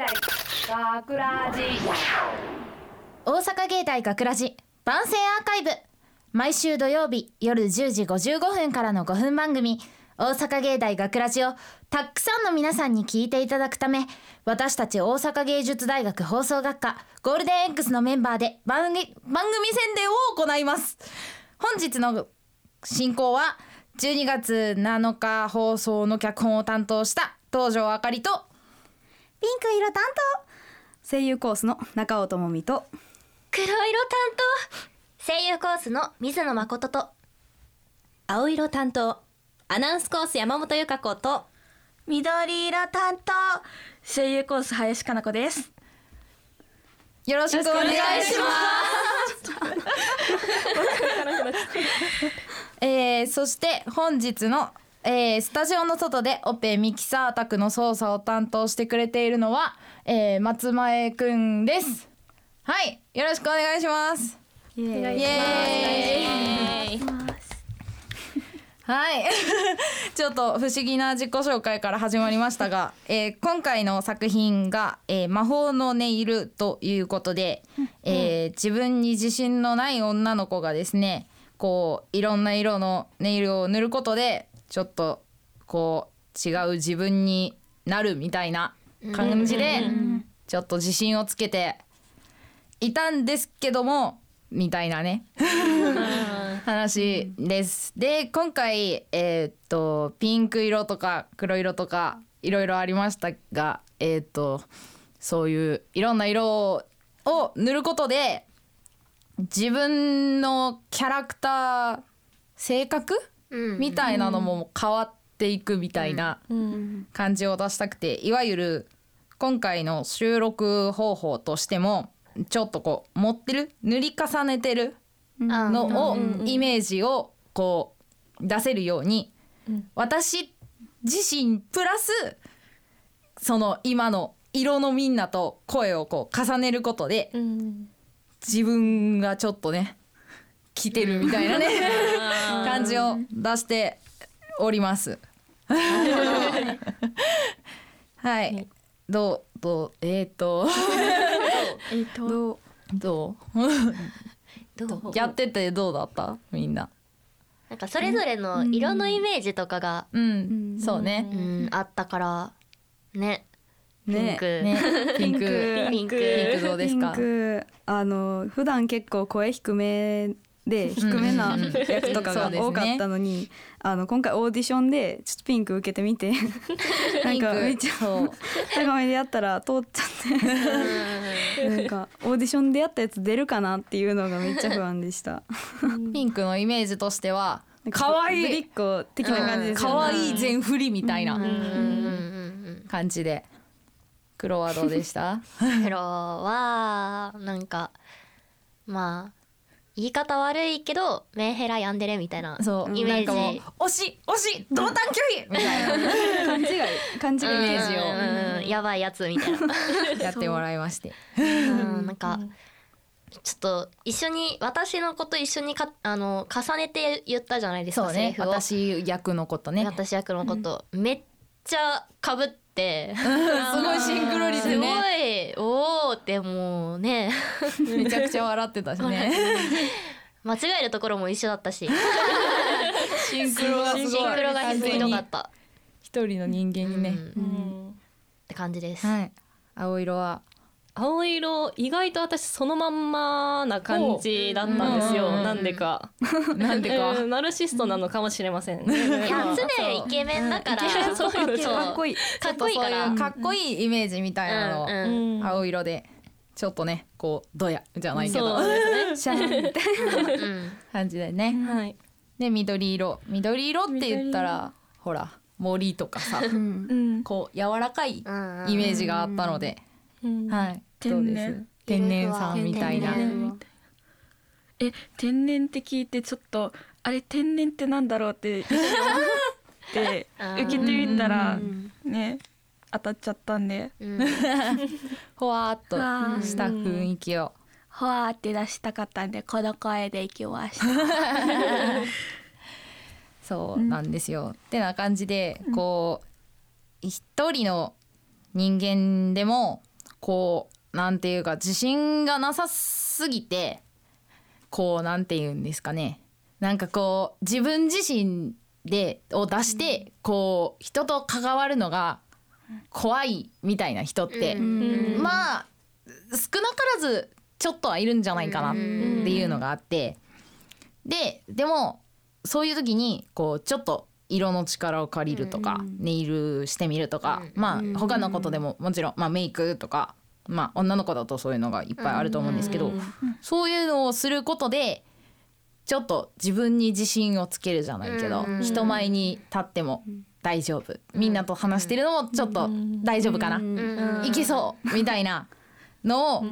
大学ラジ。大阪芸大学ラジ番宣アーカイブ。毎週土曜日夜10時55分からの5分番組。大阪芸大学ラジをたくさんの皆さんに聞いていただくため私たち大阪芸術大学放送学科ゴールデン X のメンバーで番組番組宣伝を行います。本日の進行は12月7日放送の脚本を担当した東條あかりとピンク色担当。声優コースの中尾智美と。黒色担当。声優コースの水野誠と。青色担当。アナウンスコース山本由香子と。緑色担当。声優コース林かな子です。よろしくお願いします。えー、そして本日の、えー、スタジオの外でオペミキサー宅の操作を担当してくれているのは、えー、松前くんです。はい、よろしくお願いします。イエーイイエーイ。はい ちょっと不思議な自己紹介から始まりましたが、えー今回の作品が、えー魔法のネイル」ということで、えー自分に自信のない女の子がですねこういろんな色のネイルを塗ることでちょっとこう違う自分になるみたいな感じでちょっと自信をつけていたんですけどもみたいなね。話です。で今回えーっとピンク色とか黒色とかいろいろありましたがえーっとそういういろんな色を塗ることで自分のキャラクター性格うんみたいなのも変わっていくみたいな感じを出したくていわゆる今回の収録方法としてもちょっとこう持ってる塗り重ねてるのをイメージをこう出せるように私自身プラスその今の色のみんなと声をこう重ねることで自分がちょっとね来てるみたいなね感じを出しております。はい、どうどうえっ、と。えっと。どどう？う？やっててどうだった？みんな。なんかそれぞれの色のイメージとかが、うん、そうね。うん、あったからね。ピンねク、ね、ピンク。ピンク。ピンクどうですか？あの普段結構声低めで低めな役とかが多かったのに、あの今回オーディションでちょっとピンク受けてみて なんかめっちゃ。高めでやったら通っちゃってなんかオーディションでやったやつ出るかなっていうのがめっちゃ不安でした。ピンクのイメージとしては可愛いぶりっ子的な感じですよね。可愛い全振りみたいな感じで。黒はどうでした？うん黒はなんかまあ言い方悪いけどメンヘラヤンデレみたいなそう。イメージ。なんかもう惜しい惜しい同担拒否みたいな。勘違い勘違いイメージをうんうんやばいやつみたいな。やってもらいまして。う。んなんかちょっと一緒に私のこと一緒にかあの重ねて言ったじゃないですかそうね。セリフを。私役のことね。私役のこと、めっちゃかぶって すごいシンクロ率すごね。いおおってもうねめちゃくちゃ笑ってたしね。間違えるところも一緒だったしシンクロがすごい。シンクロがひどかった一人の人間にね。うんって感じです、はい。青色は。青色意外と私そのまんまな感じだったんですよ、うんなんでか。なんでか。うんナルシストなのかもしれませんね、いや常イケメンだから。そういうそうかっこいい。かっこいいから。かっこいいイメージみたいなの。青色で。ちょっとねこうドヤじゃないけど。シャーンみたいな。うん感じでね、ねはい。で緑色。緑色って言ったらほら森とかさ。こう柔らかいイうんメージがあったので、うんはい。天然？どうです？天然さんみたいな。え天然って聞いてちょっとあれ天然ってなんだろうって一瞬思って うん受けてみたらうん。ね当たっちゃったんで。うん。ほわーっと した雰囲気を。ほわーって出したかったんでこの声でいきました。そうなんですよ。ってな感じでこう一人の人間でもこうなんていうか自信がなさすぎてこうなんていうんですかね。なんかこう自分自身でを出してこう人と関わるのが怖いみたいな人って、まあ少なからずちょっとはいるんじゃないかなっていうのがあって。ででもそういう時にこうちょっと色の力を借りるとか、ネイルしてみるとか、まあ他のことでももちろん、まあ、メイクとか、まあ、女の子だとそういうのがいっぱいあると思うんですけど、そういうのをすることでちょっと自分に自信をつけるじゃないけど、人前に立っても大丈夫。みんなと話してるのもちょっと大丈夫かな、いけそうみたいなのを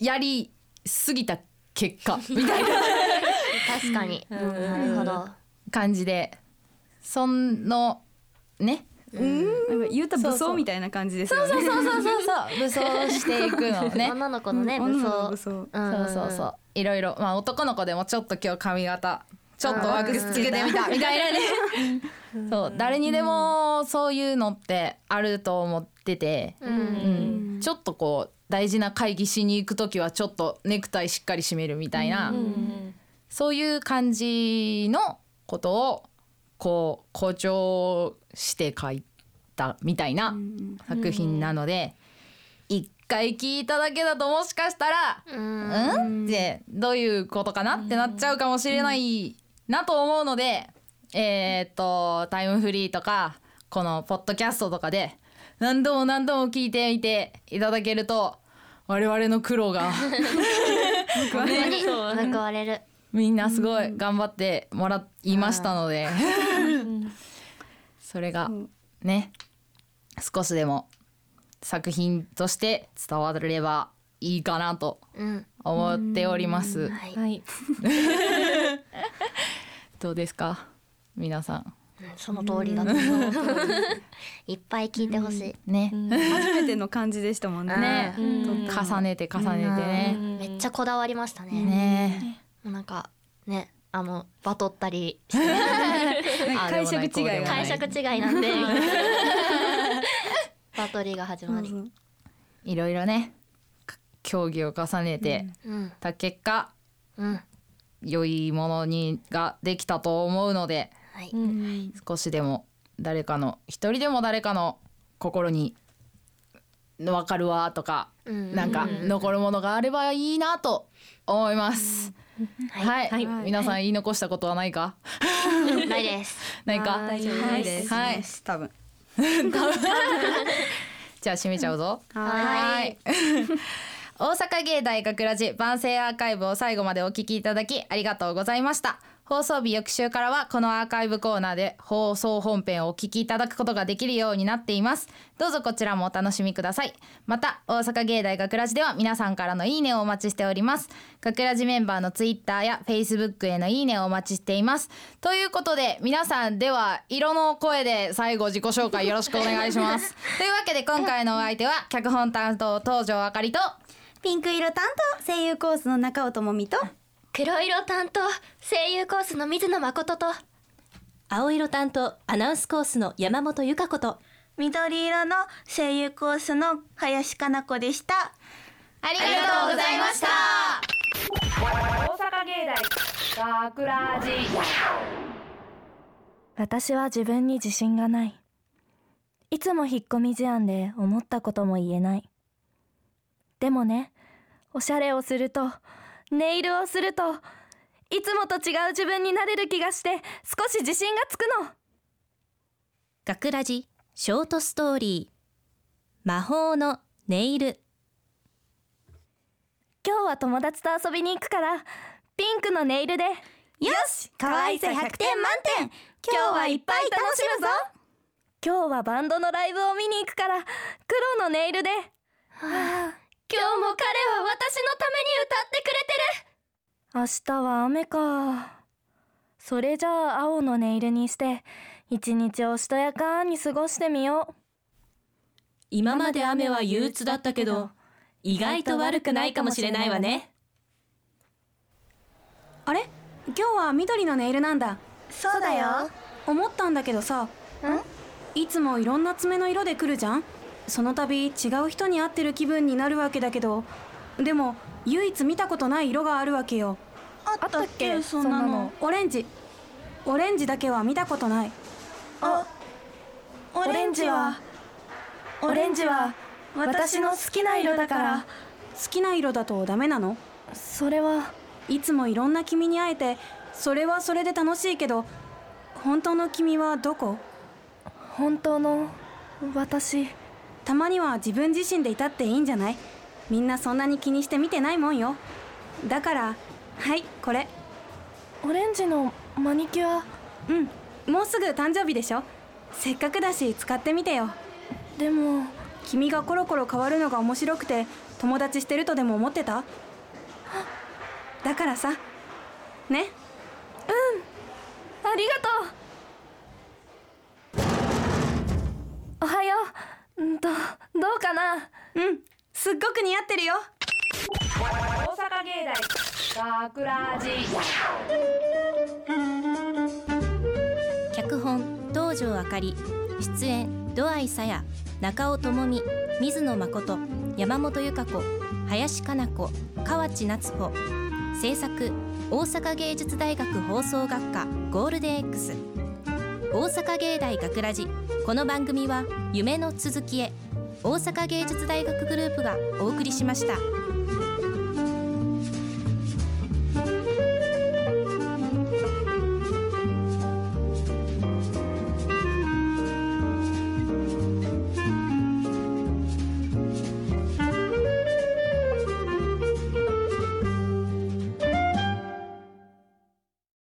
やりすぎた結果みたいな。確かに、なるほど感じでそのね。なんか言うた武装みたいな感じですよね。そうそうそうそうそう。武装していくのね。女の子のね、武女の装武装。うん。そうそうそう。いろいろ。まあ男の子でもちょっと今日髪型。ちょっとワックスつけてみた。みたいなね。そう。誰にでもそういうのってあると思ってて、うん。ちょっとこう大事な会議しに行く時はちょっとネクタイしっかり締めるみたいな、そういう感じのことをこう誇張して書いたみたいな作品なので一回聞いただけだともしかしたら「うん?」ってどういうことかなってなっちゃうかもしれないなと思うのでえーっとタイムフリーとかこのポッドキャストとかで何度も何度も聞いてみていただけると我々の苦労が。本当に報われるみんなすごい頑張ってもらいましたので。それがね少しでも作品として伝わればいいかなとうん。思っております。はい、はい。どうですか？皆さその通りだと思う。いっぱい聞いてほしい、ん。ね、初めての感じでしたもんね。ね、重ねて重ねてね、めっちゃこだわりましたね、ねなんかねあのバトったり して。あ解釈違い解釈違いなんで。バトりが始まり。いろいろねか競技を重ねてうん。た結果、うん。良いものにができたと思うのではい、少しでも誰かの一人でも誰かの心に分かるわとか、うん。なんか残るものがあればいいなと思います。はい、はい。皆さん言い残したことはないか、ないです。ないか、大丈夫です。はい。多分。じゃあ締めちゃうぞ。はい。大阪芸大学ラジ万世アーカイブを最後までお聞きいただきありがとうございました放送日翌週からはこのアーカイブコーナーで放送本編をお聞きいただくことができるようになっています。どうぞこちらもお楽しみください。また大阪芸大学ラジでは皆さんからのいいねをお待ちしております。学ラジメンバーのツイッターやフェイスブックへのいいねをお待ちしています。ということで皆さんでは色の声で最後自己紹介よろしくお願いします。というわけで今回のお相手は脚本担当東條あかりとピンク色担当声優コースの中尾智美と黒色担当声優コースの水野誠と。青色担当アナウンスコースの山本由香子と。緑色の声優コースの林かな子でした。ありがとうございました。大阪芸大学ラジ私は自分に自信がない。いつも引っ込み思案で思ったことも言えない。でもね、おしゃれをすると、ネイルをすると、いつもと違う自分になれる気がして少し自信がつくの。学ラジショートストーリー。魔法のネイル。今日は友達と遊びに行くから、ピンクのネイルで、よし可愛さ100点満点。今日はいっぱい楽しむぞ。今日はバンドのライブを見に行くから、黒のネイルで、今日も彼は私のために歌ってくれてる。明日は雨か。それじゃあ青のネイルにして、一日をしとやかに過ごしてみよう。今まで雨は憂鬱だったけど意外と悪くないかもしれないわね。あれ？今日は緑のネイルなんだ。そうだよ。思ったんだけどさ。いつもいろんな爪の色で来るじゃんその度違う人に会ってる気分になるわけだけどでも唯一見たことない色があるわけよ。あったっけそんなの。オレンジ。オレンジだけは見たことない。あオレンジはオレンジは私の好きな色だから。好きな色だとダメなの？それはいつもいろんな君に会えてそれはそれで楽しいけど本当の君はどこ？本当の私たまには自分自身でいたっていいんじゃない？みんなそんなに気にして見てないもんよ。だからはいこれ。オレンジのマニキュア？うんもうすぐ誕生日でしょ？せっかくだし使ってみてよ。でも君がコロコロ変わるのが面白くて友達してるとでも思ってた？だからさ。ね？ありがとう。おはようんとどうかな？うん。すっごく似合ってるよ。大阪芸大学ラジ脚本東條あかり。出演土合さや中尾智美。水野誠。山本由香子。林加奈子。河内夏穂制作大阪芸術大学放送学科ゴールデン X 大阪芸大学ラジこの番組は夢の続きへ大阪芸術大学グループがお送りしました。